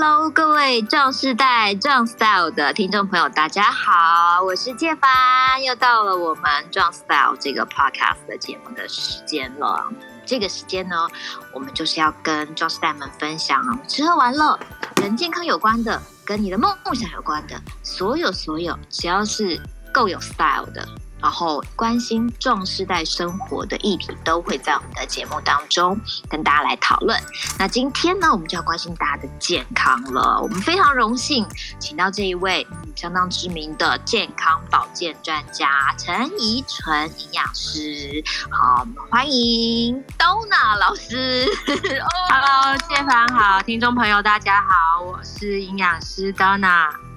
Hello，各位壮世代壮 Style 的听众朋友，大家好，我是介凡，又到了我们壮 Style 这个 Podcast 的节目的时间了。这个时间呢，我们就是要跟壮世代们分享吃喝玩乐、跟健康有关的、跟你的梦梦想有关的，所有所有，只要是够有 Style 的。然后关心壮世代生活的议题，都会在我们的节目当中跟大家来讨论。那今天呢，我们就要关心大家的健康了。我们非常荣幸请到这一位相当知名的健康保健专家陈怡纯营养师。好，我们欢迎 Donna 老师。Hello，介凡好，听众朋友大家好，我是营养师 Donna。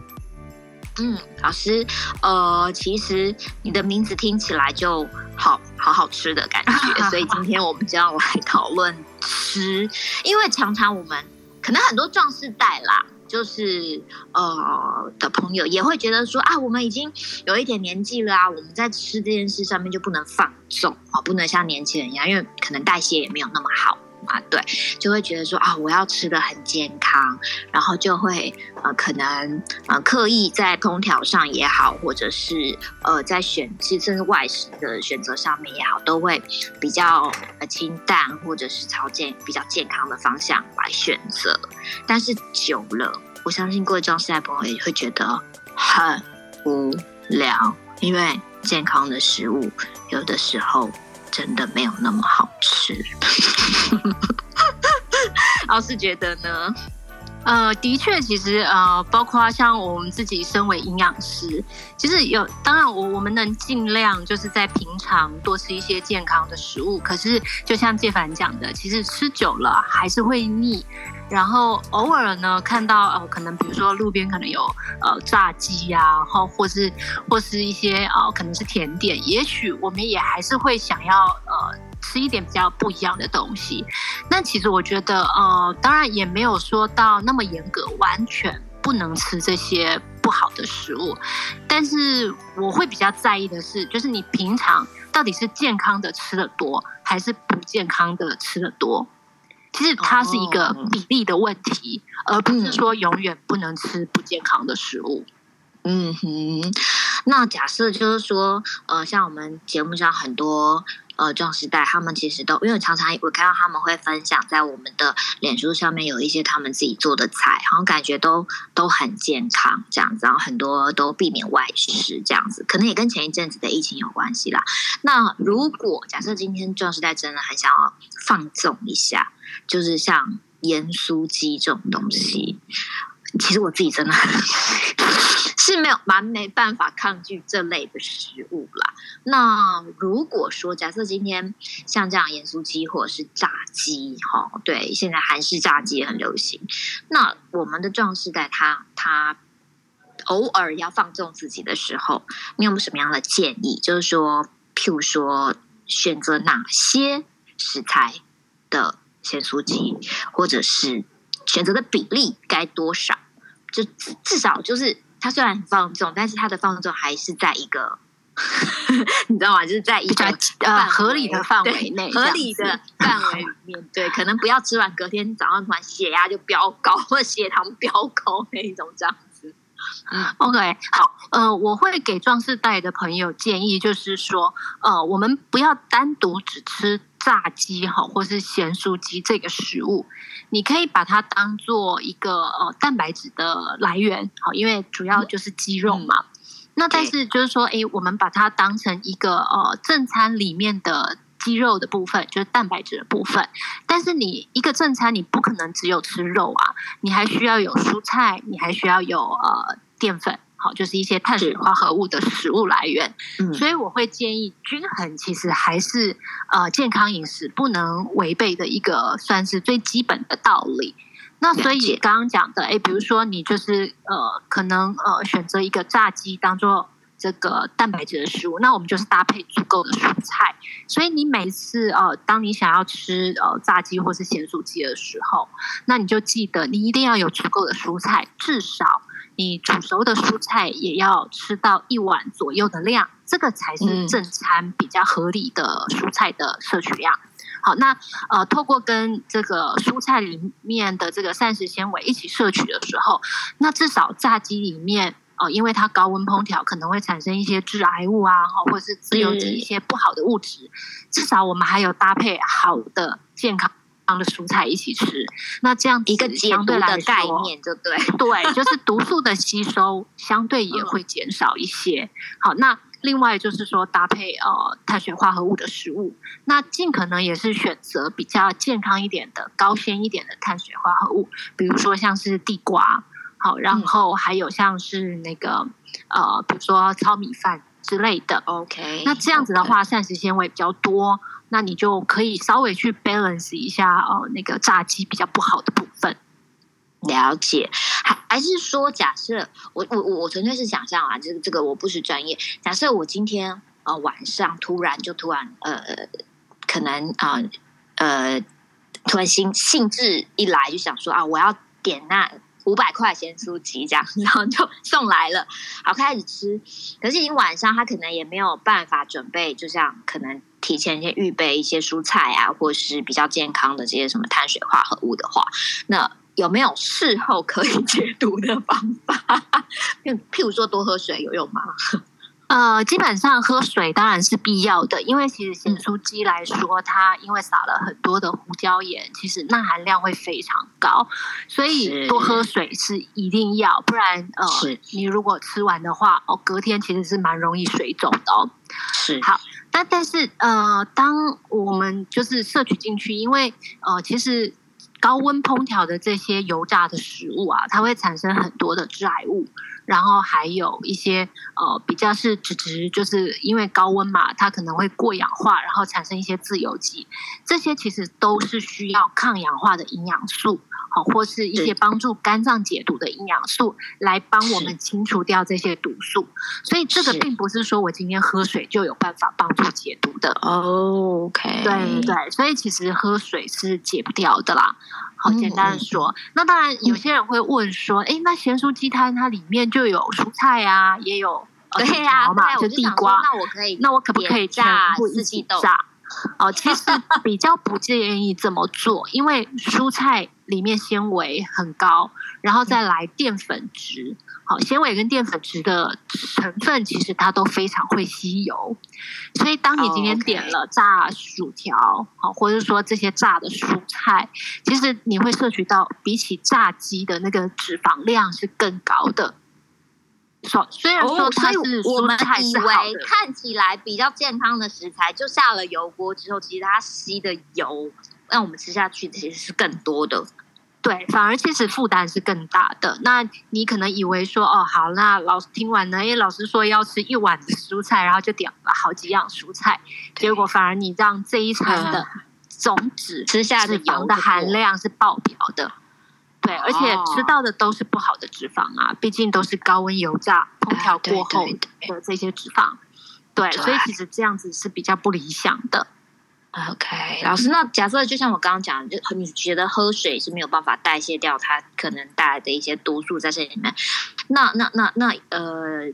嗯，老师，呃，其实你的名字听起来就好好好吃的感觉，所以今天我们就要来讨论吃，因为常常我们可能很多壮士代啦，就是呃的朋友也会觉得说啊，我们已经有一点年纪了啊，我们在吃这件事上面就不能放纵啊，不能像年轻人一样，因为可能代谢也没有那么好。啊，对，就会觉得说啊，我要吃的很健康，然后就会呃，可能呃，刻意在烹调上也好，或者是呃，在选其实甚至外食的选择上面也好，都会比较呃清淡，或者是朝健比较健康的方向来选择。但是久了，我相信各位壮世代朋友也会觉得很无聊，因为健康的食物有的时候。真的没有那么好吃，老师觉得呢？呃，的确，其实呃，包括像我们自己身为营养师，其实有，当然我我们能尽量就是在平常多吃一些健康的食物。可是就像介凡讲的，其实吃久了还是会腻。然后偶尔呢，看到呃，可能比如说路边可能有呃炸鸡呀，然后或是或是一些呃可能是甜点，也许我们也还是会想要呃。吃一点比较不一样的东西，那其实我觉得，呃，当然也没有说到那么严格，完全不能吃这些不好的食物。但是我会比较在意的是，就是你平常到底是健康的吃的多，还是不健康的吃的多？其实它是一个比例的问题，哦、而不是说永远不能吃不健康的食物。嗯哼，那假设就是说，呃，像我们节目上很多。呃，壮时代他们其实都，因为常常我看到他们会分享在我们的脸书上面有一些他们自己做的菜，然后感觉都都很健康这样子，然后很多都避免外食这样子，可能也跟前一阵子的疫情有关系啦。那如果假设今天壮时代真的很想要放纵一下，就是像盐酥鸡这种东西，其实我自己真的。是没有蛮没办法抗拒这类的食物啦。那如果说假设今天像这样盐酥鸡或者是炸鸡，哈，对，现在韩式炸鸡也很流行。那我们的壮世代他他偶尔要放纵自己的时候，你有没有什么样的建议？就是说，譬如说选择哪些食材的咸酥鸡，或者是选择的比例该多少？就至少就是。他虽然很放纵，但是他的放纵还是在一个，你知道吗？就是在一个呃合理的范围内，合理的范围里面。对，可能不要吃完隔天早上突然血压就飙高，或者血糖飙高那一种这样子。嗯，OK，好，呃，我会给壮士代的朋友建议，就是说，呃，我们不要单独只吃炸鸡哈，或是咸酥鸡这个食物。你可以把它当做一个呃蛋白质的来源，好，因为主要就是鸡肉嘛。嗯、那但是就是说，哎，我们把它当成一个呃正餐里面的鸡肉的部分，就是蛋白质的部分。但是你一个正餐，你不可能只有吃肉啊，你还需要有蔬菜，你还需要有呃淀粉。好，就是一些碳水化合物的食物来源，嗯，所以我会建议均衡，其实还是呃健康饮食不能违背的一个算是最基本的道理。那所以刚刚讲的，哎，比如说你就是呃可能呃选择一个炸鸡当做这个蛋白质的食物，那我们就是搭配足够的蔬菜。所以你每次呃当你想要吃呃炸鸡或是咸酥鸡的时候，那你就记得你一定要有足够的蔬菜，至少。你煮熟的蔬菜也要吃到一碗左右的量，这个才是正餐比较合理的蔬菜的摄取量。好，那呃，透过跟这个蔬菜里面的这个膳食纤维一起摄取的时候，那至少炸鸡里面。哦，因为它高温烹调可能会产生一些致癌物啊，或者是自由基一些不好的物质。嗯、至少我们还有搭配好的健康的蔬菜一起吃，那这样一个解毒的概念就对，对，就是毒素的吸收相对也会减少一些。嗯、好，那另外就是说搭配呃碳水化合物的食物，那尽可能也是选择比较健康一点的、高纤一点的碳水化合物，比如说像是地瓜。好，然后还有像是那个、嗯、呃，比如说糙米饭之类的。OK，那这样子的话，膳食纤维比较多，那你就可以稍微去 balance 一下哦、那个炸鸡比较不好的部分。了解，还还是说，假设我我我纯粹是想象啊，这个这个我不是专业。假设我今天呃晚上突然就突然呃可能啊呃，突然兴兴致一来就想说啊，我要点那。五百块咸酥鸡这样，然后就 送来了，好开始吃。可是已经晚上，他可能也没有办法准备，就像可能提前先预备一些蔬菜啊，或是比较健康的这些什么碳水化合物的话，那有没有事后可以解毒的方法？譬如说多喝水有用吗？呃，基本上喝水当然是必要的，因为其实咸酥鸡来说，它因为撒了很多的胡椒盐，其实钠含量会非常高，所以多喝水是一定要，不然呃，你如果吃完的话，哦，隔天其实是蛮容易水肿的哦。是。好，但但是呃，当我们就是摄取进去，因为呃，其实高温烹调的这些油炸的食物啊，它会产生很多的致癌物。然后还有一些呃比较是脂质，就是因为高温嘛，它可能会过氧化，然后产生一些自由基，这些其实都是需要抗氧化的营养素，好，或是一些帮助肝脏解毒的营养素，来帮我们清除掉这些毒素。所以这个并不是说我今天喝水就有办法帮助解毒的。OK，对对，所以其实喝水是解不掉的啦。好简单的说，嗯、那当然有些人会问说，哎、嗯，那咸酥鸡摊它里面就有蔬菜啊，也有对呀，嘛，就地瓜，那我可以，那我可不可以炸四季豆？哦，其实比较不建议这么做，因为蔬菜里面纤维很高，然后再来淀粉质。好，纤维跟淀粉质的成分其实它都非常会吸油，所以当你今天点了炸薯条，好，或者说这些炸的蔬菜，其实你会摄取到比起炸鸡的那个脂肪量是更高的。虽然说它是我们以为看起来比较健康的食材，就下了油锅之后，其实它吸的油让我们吃下去其实是更多的。对，反而其实负担是更大的。那你可能以为说，哦，好，那老师听完呢，因为老师说要吃一碗的蔬菜，然后就点了好几样蔬菜，结果反而你让这一餐的总脂吃下的油的含量是爆表的。对，而且吃到的都是不好的脂肪啊，毕竟都是高温油炸烹调过后的这些脂肪。对，所以其实这样子是比较不理想的。OK，老师，那假设就像我刚刚讲，就你觉得喝水是没有办法代谢掉它可能带来的一些毒素在这里面，那那那那呃，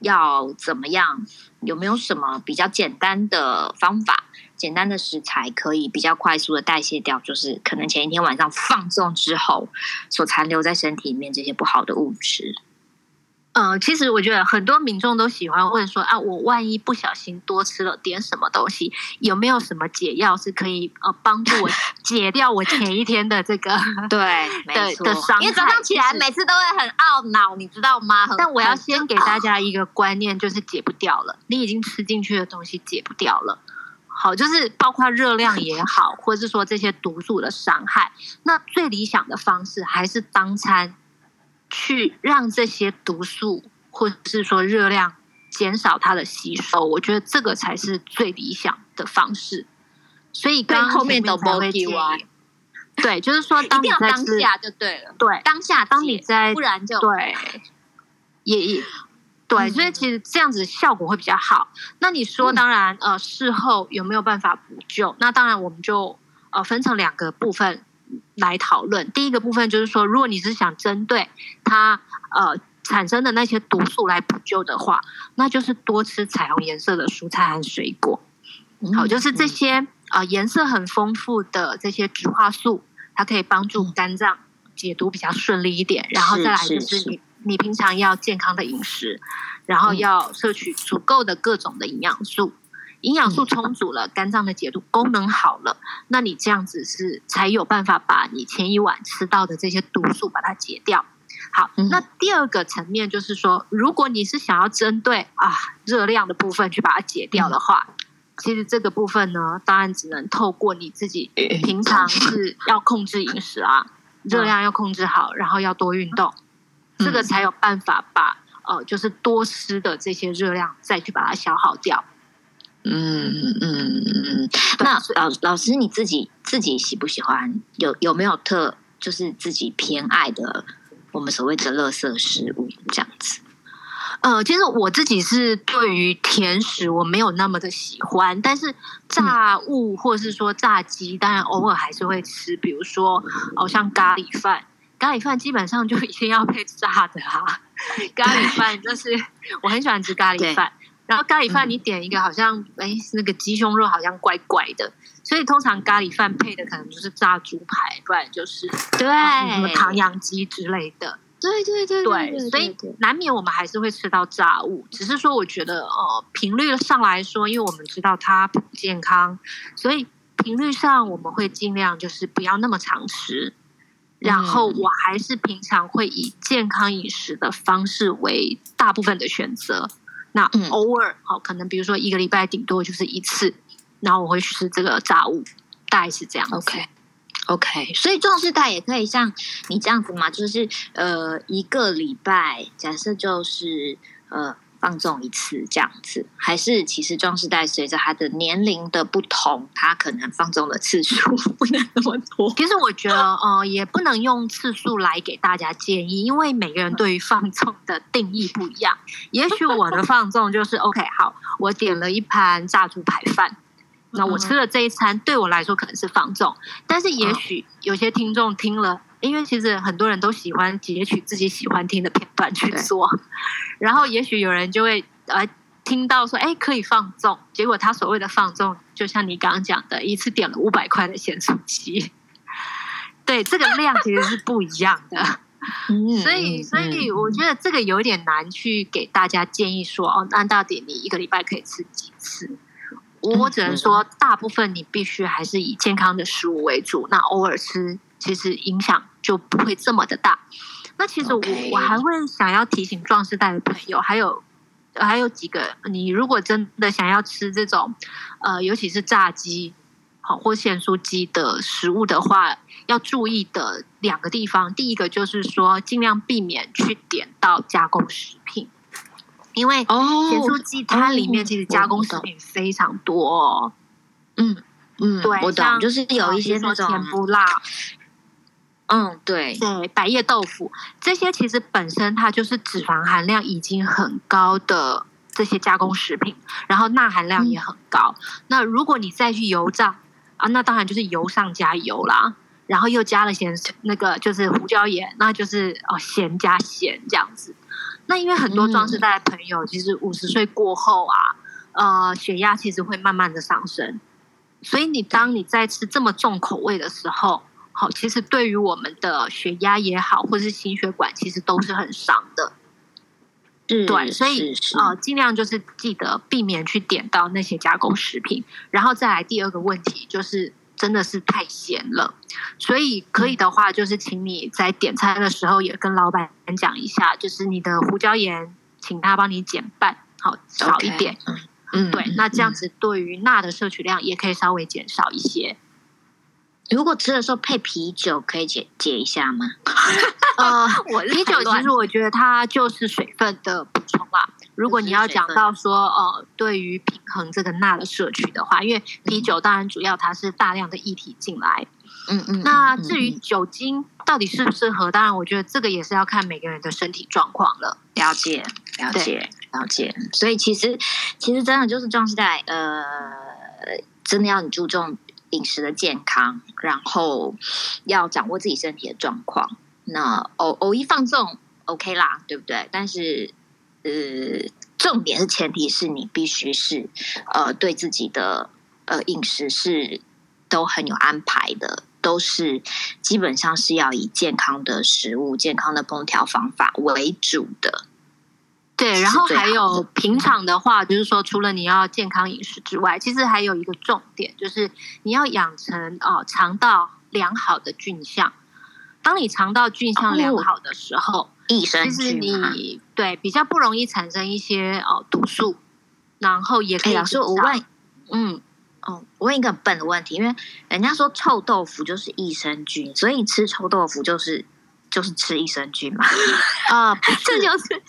要怎么样？有没有什么比较简单的方法、简单的食材可以比较快速的代谢掉？就是可能前一天晚上放纵之后所残留在身体里面这些不好的物质。呃，其实我觉得很多民众都喜欢问说啊，我万一不小心多吃了点什么东西，有没有什么解药是可以呃帮助我 解掉我前一天的这个对没 错的伤害？因为早上起来每次都会很懊恼，你知道吗？但我要先给大家一个观念，就是解不掉了，你已经吃进去的东西解不掉了。好，就是包括热量也好，或者是说这些毒素的伤害，那最理想的方式还是当餐。去让这些毒素或者是说热量减少它的吸收，我觉得这个才是最理想的方式。所以刚刚后面都不会建议，对，就是说当你在当下就对了，对，当下当你在不然就对，也也对，所以其实这样子效果会比较好。那你说，当然呃，事后有没有办法补救？那当然我们就呃分成两个部分。来讨论第一个部分，就是说，如果你是想针对它呃产生的那些毒素来补救的话，那就是多吃彩虹颜色的蔬菜和水果。好，就是这些啊、呃、颜色很丰富的这些植化素，它可以帮助肝脏解毒比较顺利一点。然后再来就是你你平常要健康的饮食，然后要摄取足够的各种的营养素。营养素充足了，肝脏的解毒功能好了，那你这样子是才有办法把你前一晚吃到的这些毒素把它解掉。好，那第二个层面就是说，如果你是想要针对啊热量的部分去把它解掉的话，其实这个部分呢，当然只能透过你自己平常是要控制饮食啊，热量要控制好，然后要多运动，这个才有办法把呃就是多吃的这些热量再去把它消耗掉。嗯嗯嗯，那老老师你自己自己喜不喜欢？有有没有特就是自己偏爱的我们所谓的垃圾食物这样子？呃，其实我自己是对于甜食我没有那么的喜欢，但是炸物或者是说炸鸡，当然偶尔还是会吃。比如说，哦，像咖喱饭，咖喱饭基本上就一定要配炸的啊。咖喱饭就是我很喜欢吃咖喱饭。然后咖喱饭你点一个好像哎、嗯、那个鸡胸肉好像怪怪的，所以通常咖喱饭配的可能就是炸猪排，不然就是对、哦、什么唐扬鸡之类的。对对对对，对，对，所以难免我们还是会吃到炸物，只是说我觉得呃频率上来说，因为我们知道它不健康，所以频率上我们会尽量就是不要那么常吃。然后我还是平常会以健康饮食的方式为大部分的选择。那偶尔好，可能比如说一个礼拜顶多就是一次，然后我会吃这个炸物，大概是这样。OK，OK，所以壮世代也可以像你这样子嘛，就是呃一个礼拜，假设就是呃。放纵一次这样子，还是其实壮世代随着他的年龄的不同，他可能放纵的次数不能那么多。其实我觉得，呃，也不能用次数来给大家建议，因为每个人对于放纵的定义不一样。也许我的放纵就是 OK，好，我点了一盘炸猪排饭，那我吃了这一餐，对我来说可能是放纵，但是也许有些听众听了。因为其实很多人都喜欢截取自己喜欢听的片段去做，然后也许有人就会呃听到说，哎，可以放纵，结果他所谓的放纵，就像你刚刚讲的，一次点了五百块的咸酥鸡，对，这个量其实是不一样的，所以所以我觉得这个有点难去给大家建议说，哦，那到底你一个礼拜可以吃几次？我只能说，大部分你必须还是以健康的食物为主，那偶尔吃。其实影响就不会这么的大。那其实我.我还会想要提醒壮士代的朋友，还有还有几个，你如果真的想要吃这种呃，尤其是炸鸡好或咸酥鸡的食物的话，要注意的两个地方，第一个就是说尽量避免去点到加工食品，因为咸酥鸡它里面其实加工食品非常多哦。嗯嗯，对，我懂，就是有一些那种甜不辣。嗯，对对，百叶豆腐这些其实本身它就是脂肪含量已经很高的这些加工食品，然后钠含量也很高。嗯、那如果你再去油炸啊，那当然就是油上加油啦，然后又加了咸那个就是胡椒盐，那就是哦咸加咸这样子。那因为很多壮世代的朋友，其实五十岁过后啊，呃，血压其实会慢慢的上升，所以你当你在吃这么重口味的时候。好，其实对于我们的血压也好，或是心血管，其实都是很伤的。嗯，对，所以呃，尽量就是记得避免去点到那些加工食品。然后再来第二个问题，就是真的是太咸了。所以可以的话，就是请你在点餐的时候也跟老板讲一下，就是你的胡椒盐，请他帮你减半，好少一点。Okay. 嗯，对，那这样子对于钠的摄取量也可以稍微减少一些。如果吃的时候配啤酒，可以解解一下吗？呃，我啤酒其实我觉得它就是水分的补充啦。如果你要讲到说，呃，对于平衡这个钠的摄取的话，因为啤酒当然主要它是大量的液体进来。嗯嗯。那至于酒精到底适不适合，当然我觉得这个也是要看每个人的身体状况了。了解，了解，了解。所以其实其实真的就是壮世代，呃，真的要很注重。饮食的健康，然后要掌握自己身体的状况。那偶偶一放纵，OK 啦，对不对？但是，呃，重点是前提是你必须是呃对自己的呃饮食是都很有安排的，都是基本上是要以健康的食物、健康的烹调方法为主的。对，然后还有平常的话，就是说，除了你要健康饮食之外，其实还有一个重点，就是你要养成哦肠道良好的菌相。当你肠道菌相良好的时候，哦、益生菌对比较不容易产生一些哦毒素，然后也可以。老师，我问，嗯，哦，我问一个很笨的问题，因为人家说臭豆腐就是益生菌，所以吃臭豆腐就是就是吃益生菌嘛？啊，这就是。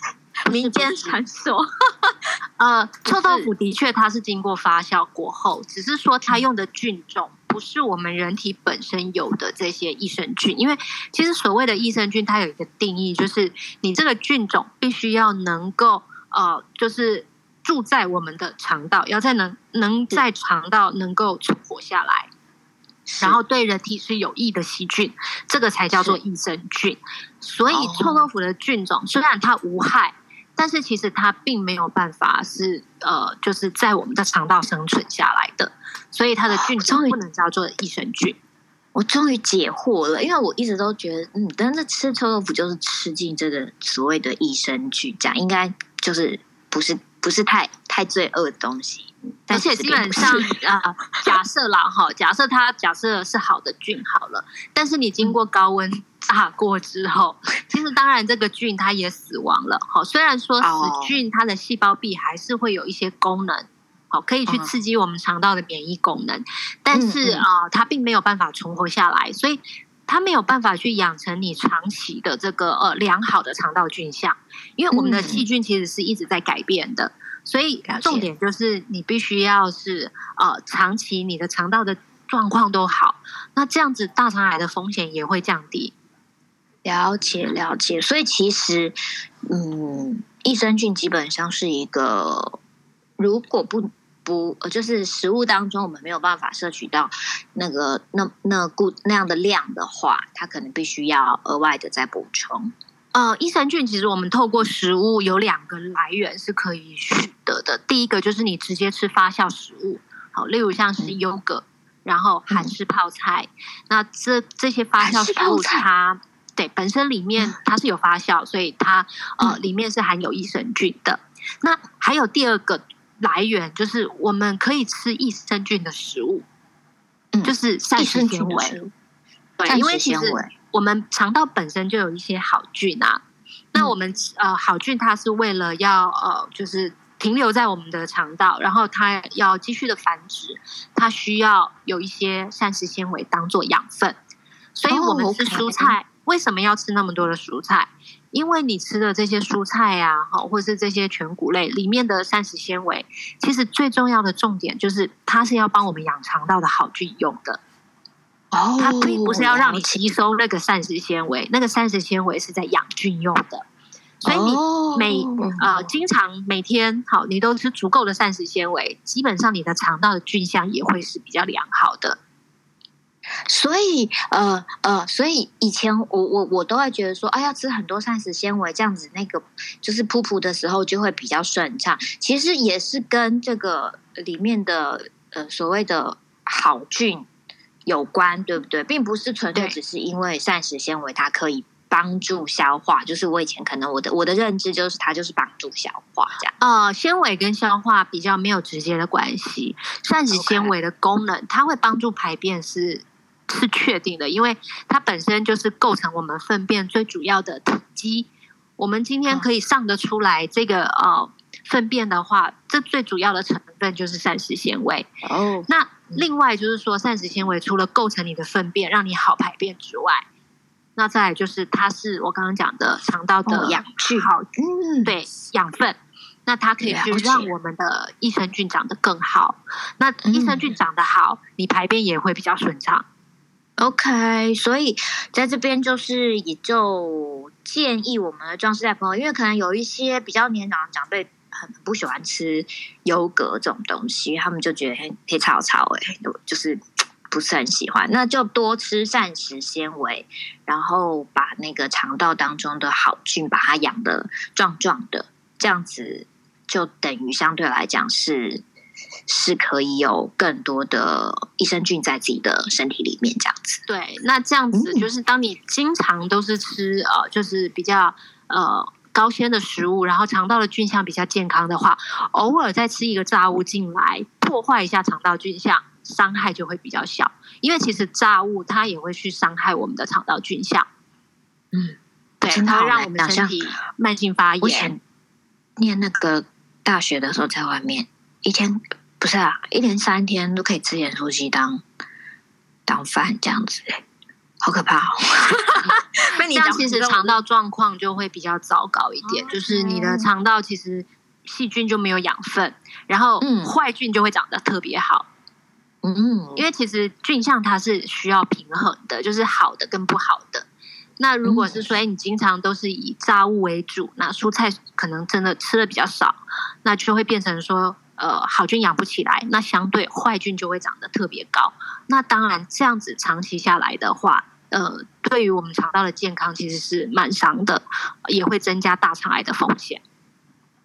民间 传说，呃，臭豆腐的确它是经过发酵过后，只是说它用的菌种不是我们人体本身有的这些益生菌，因为其实所谓的益生菌，它有一个定义，就是你这个菌种必须要能够呃，就是住在我们的肠道，要在能能在肠道能够存活下来。然后对人体是有益的细菌，这个才叫做益生菌。所以臭豆腐的菌种虽然它无害。但是其实它并没有办法是呃，就是在我们的肠道生存下来的，所以它的菌种不能叫做益生菌。我终于解惑了，因为我一直都觉得，嗯，但是吃臭豆腐就是吃进这个所谓的益生菌，这样应该就是不是不是太太罪恶的东西。而且基本上啊、呃，假设啦哈，假设它假设是好的菌好了，但是你经过高温。嗯炸 过之后，其实当然这个菌它也死亡了。好，虽然说死菌它的细胞壁还是会有一些功能，好，可以去刺激我们肠道的免疫功能，但是啊，它并没有办法存活下来，所以它没有办法去养成你长期的这个呃良好的肠道菌相。因为我们的细菌其实是一直在改变的，所以重点就是你必须要是呃长期你的肠道的状况都好，那这样子大肠癌的风险也会降低。了解了解，所以其实，嗯，益生菌基本上是一个，如果不不，就是食物当中我们没有办法摄取到那个那那固那样的量的话，它可能必须要额外的再补充。呃，益生菌其实我们透过食物有两个来源是可以取得的，第一个就是你直接吃发酵食物，好，例如像是优格，然后韩式泡菜，嗯、那这这些发酵食物它。对，本身里面它是有发酵，所以它呃里面是含有益生菌的。那还有第二个来源，就是我们可以吃益生菌的食物，嗯，就是膳食纤维。对，因为其实我们肠道本身就有一些好菌啊。那我们呃好菌，它是为了要呃就是停留在我们的肠道，然后它要继续的繁殖，它需要有一些膳食纤维当做养分，所以我们吃蔬菜。为什么要吃那么多的蔬菜？因为你吃的这些蔬菜呀，哈，或是这些全谷类里面的膳食纤维，其实最重要的重点就是它是要帮我们养肠道的好菌用的。哦，它并不是要让你吸收那个膳食纤维，那个膳食纤维是在养菌用的。所以你每呃经常每天好，你都吃足够的膳食纤维，基本上你的肠道的菌相也会是比较良好的。所以，呃呃，所以以前我我我都会觉得说，哎，要吃很多膳食纤维，这样子那个就是噗噗的时候就会比较顺畅。其实也是跟这个里面的呃所谓的好菌有关，对不对？并不是纯粹只是因为膳食纤维它可以帮助消化，就是我以前可能我的我的认知就是它就是帮助消化这样。呃，纤维跟消化比较没有直接的关系，膳食纤维的功能它会帮助排便是。是确定的，因为它本身就是构成我们粪便最主要的体积。我们今天可以上得出来这个呃粪便的话，这最主要的成分就是膳食纤维。哦，那另外就是说，膳食纤维除了构成你的粪便，让你好排便之外，那再来就是它是我刚刚讲的肠道的养菌，好，嗯，对，养分。那它可以去让我们的益生菌长得更好。那益生菌长得好，你排便也会比较顺畅。OK，所以在这边就是也就建议我们的壮世代朋友，因为可能有一些比较年长的长辈很不喜欢吃优格这种东西，他们就觉得很黑草草哎，就是不是很喜欢。那就多吃膳食纤维，然后把那个肠道当中的好菌把它养的壮壮的，这样子就等于相对来讲是是可以有更多的益生菌在自己的身体里面，这样子。对，那这样子就是当你经常都是吃呃，就是比较呃高纤的食物，然后肠道的菌相比较健康的话，偶尔再吃一个炸物进来，破坏一下肠道菌相，伤害就会比较小。因为其实炸物它也会去伤害我们的肠道菌相。嗯，对，它会让我们身体慢性发炎。念那个大学的时候，在外面一天不是啊，一连三天都可以吃盐酥鸡当当饭这样子，好可怕哦！那你这样其实肠道状况就会比较糟糕一点，就是你的肠道其实细菌就没有养分，然后坏菌就会长得特别好。嗯，因为其实菌相它是需要平衡的，就是好的跟不好的。那如果是说，哎，你经常都是以炸物为主，那蔬菜可能真的吃的比较少，那就会变成说，呃，好菌养不起来，那相对坏菌就会长得特别高。那当然，这样子长期下来的话，呃，对于我们肠道的健康其实是蛮伤的，也会增加大肠癌的风险。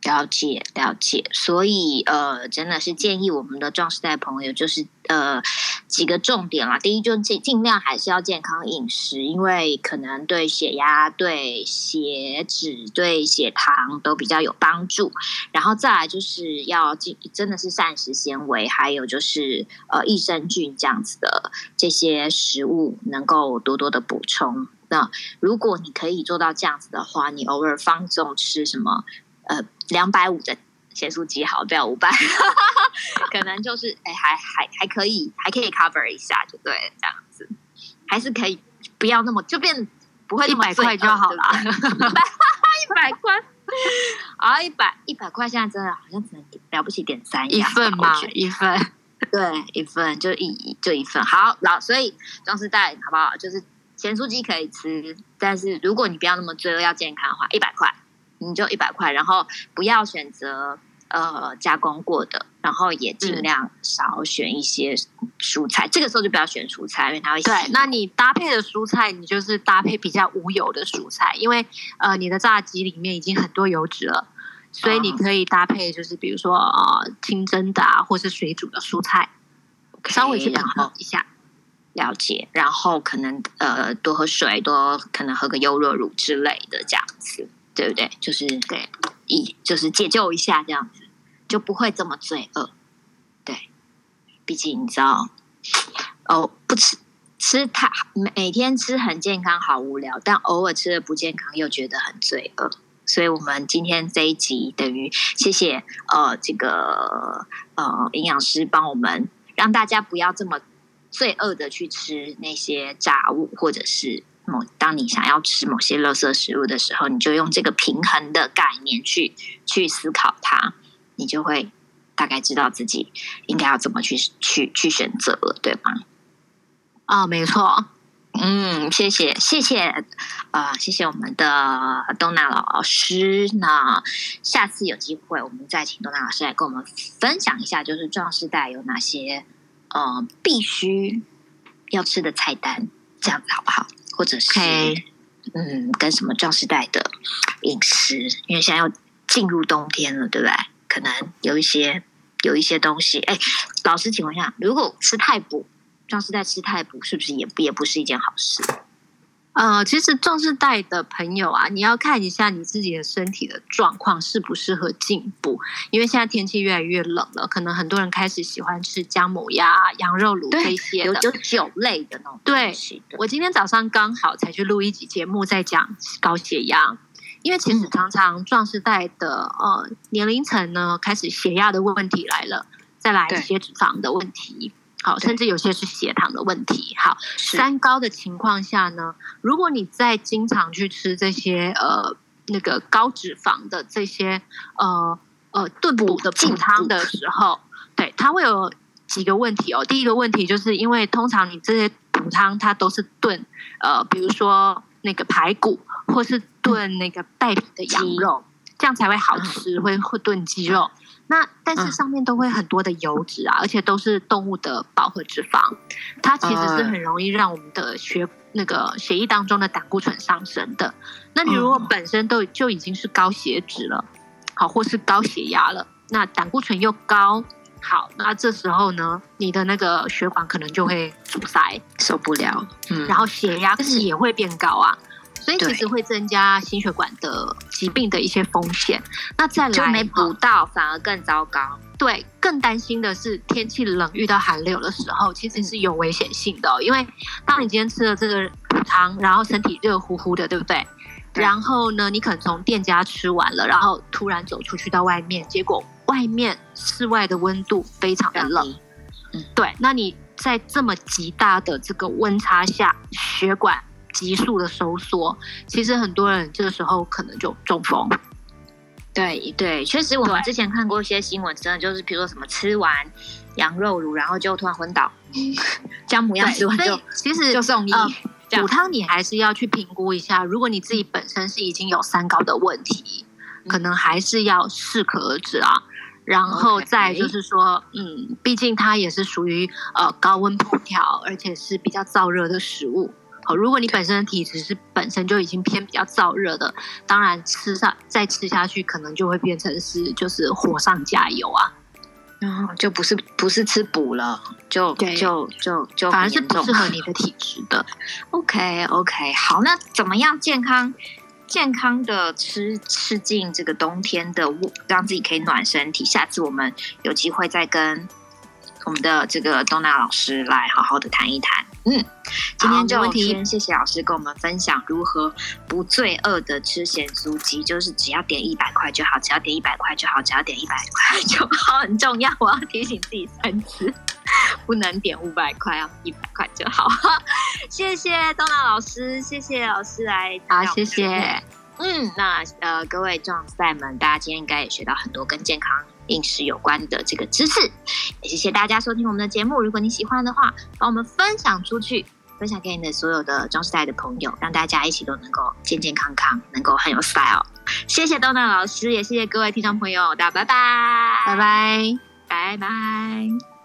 了解了解，所以呃，真的是建议我们的壮士代朋友，就是呃几个重点啦。第一，就尽尽量还是要健康饮食，因为可能对血压、对血脂、对血糖都比较有帮助。然后再来就是要进，真的是膳食纤维，还有就是呃益生菌这样子的这些食物，能够多多的补充。那如果你可以做到这样子的话，你偶尔放纵吃什么？呃，两百五的咸酥鸡好，不要五百，可能就是哎，还还还可以，还可以 cover 一下，就对，这样子，还是可以，不要那么就变不会一百块就好了，一百块啊，一百一百块现在真的好像只能了不起点三一份嘛，一份，对，一份就一就一份，好，老所以装饰袋好不好？就是咸酥鸡可以吃，但是如果你不要那么罪恶，要健康的话，一百块。你就一百块，然后不要选择呃加工过的，然后也尽量少选一些蔬菜。嗯、这个时候就不要选蔬菜，因为它会。对，那你搭配的蔬菜，你就是搭配比较无油的蔬菜，因为呃你的炸鸡里面已经很多油脂了，所以你可以搭配就是比如说呃清蒸的啊，或是水煮的蔬菜，okay, 稍微去平衡一下。了解，然后可能呃多喝水，多可能喝个优酪乳之类的这样子。对不对？就是对，一就是解救一下这样子，就不会这么罪恶。对，毕竟你知道，哦，不吃吃太每天吃很健康，好无聊；但偶尔吃的不健康，又觉得很罪恶。所以，我们今天这一集等于谢谢呃这个呃营养师帮我们，让大家不要这么罪恶的去吃那些炸物，或者是。某，当你想要吃某些垃圾食物的时候，你就用这个平衡的概念去去思考它，你就会大概知道自己应该要怎么去去去选择了，对吗？啊、哦，没错。嗯，谢谢，谢谢，啊、呃，谢谢我们的东娜老师。那下次有机会，我们再请东娜老师来跟我们分享一下，就是壮士代有哪些呃必须要吃的菜单，这样子好不好？或者是.嗯，跟什么壮时代的饮食，因为现在要进入冬天了，对不对？可能有一些有一些东西。哎，老师，请问一下，如果吃太补，壮时代吃太补，是不是也也不是一件好事？呃，其实壮世代的朋友啊，你要看一下你自己的身体的状况适不适合进补，因为现在天气越来越冷了，可能很多人开始喜欢吃姜母鸭、羊肉卤这些的，有酒类的那种。对，我今天早上刚好才去录一集节目，在讲高血压，因为其实常常壮士代的呃年龄层呢，开始血压的问题来了，再来一些脂肪的问题。好，甚至有些是血糖的问题。好，三高的情况下呢，如果你在经常去吃这些呃那个高脂肪的这些呃呃炖补的补汤的时候，对，它会有几个问题哦。第一个问题就是因为通常你这些补汤它都是炖呃，比如说那个排骨或是炖那个带皮的羊肉，嗯、这样才会好吃，会会炖鸡肉。那但是上面都会很多的油脂啊，嗯、而且都是动物的饱和脂肪，它其实是很容易让我们的血那个血液当中的胆固醇上升的。那你如果本身都就已经是高血脂了，好，或是高血压了，那胆固醇又高，好，那这时候呢，你的那个血管可能就会阻塞，受不了，嗯，然后血压也会变高啊，所以其实会增加心血管的疾病的一些风险。那再来就没补到，反而更糟糕。对，更担心的是天气冷遇到寒流的时候，其实是有危险性的哦。因为当你今天吃了这个补汤，然后身体热乎乎的，对不对？对。然后呢，你可能从店家吃完了，然后突然走出去到外面，结果外面室外的温度非常的冷。嗯，对。那你在这么极大的这个温差下，血管急速的收缩，其实很多人这个时候可能就中风。对对，确实我们之前看过一些新闻，真的就是，比如说什么吃完羊肉乳，然后就突然昏倒，姜母鸭吃完就其实就送医。补汤你还是要去评估一下，如果你自己本身是已经有三高的问题，嗯、可能还是要适可而止啊。然后再就是说，嗯，毕竟它也是属于呃高温烹调，而且是比较燥热的食物。如果你本身的体质是本身就已经偏比较燥热的，当然吃上再吃下去，可能就会变成是就是火上加油啊，然后就不是不是吃补了，就就就就，就反而是不适合你的 体质的。OK OK，好，那怎么样健康健康的吃吃进这个冬天的，让自己可以暖身体？下次我们有机会再跟。我们的这个东娜老师来好好的谈一谈。嗯，今天就先谢谢老师跟我们分享如何不罪恶的吃咸酥鸡，就是只要点一百块就好，只要点一百块就好，只要点一百块就好，很重要。我要提醒自己三次，不能点五百块，要一百块就好。谢谢东娜老师，谢谢老师来，好，谢谢。嗯，那呃，各位壮赛们，大家今天应该也学到很多跟健康饮食有关的这个知识，也谢谢大家收听我们的节目。如果你喜欢的话，帮我们分享出去，分享给你的所有的壮世代的朋友，让大家一起都能够健健康康，能够很有 style。谢谢东娜老师，也谢谢各位听众朋友，大家拜拜，拜拜，拜拜。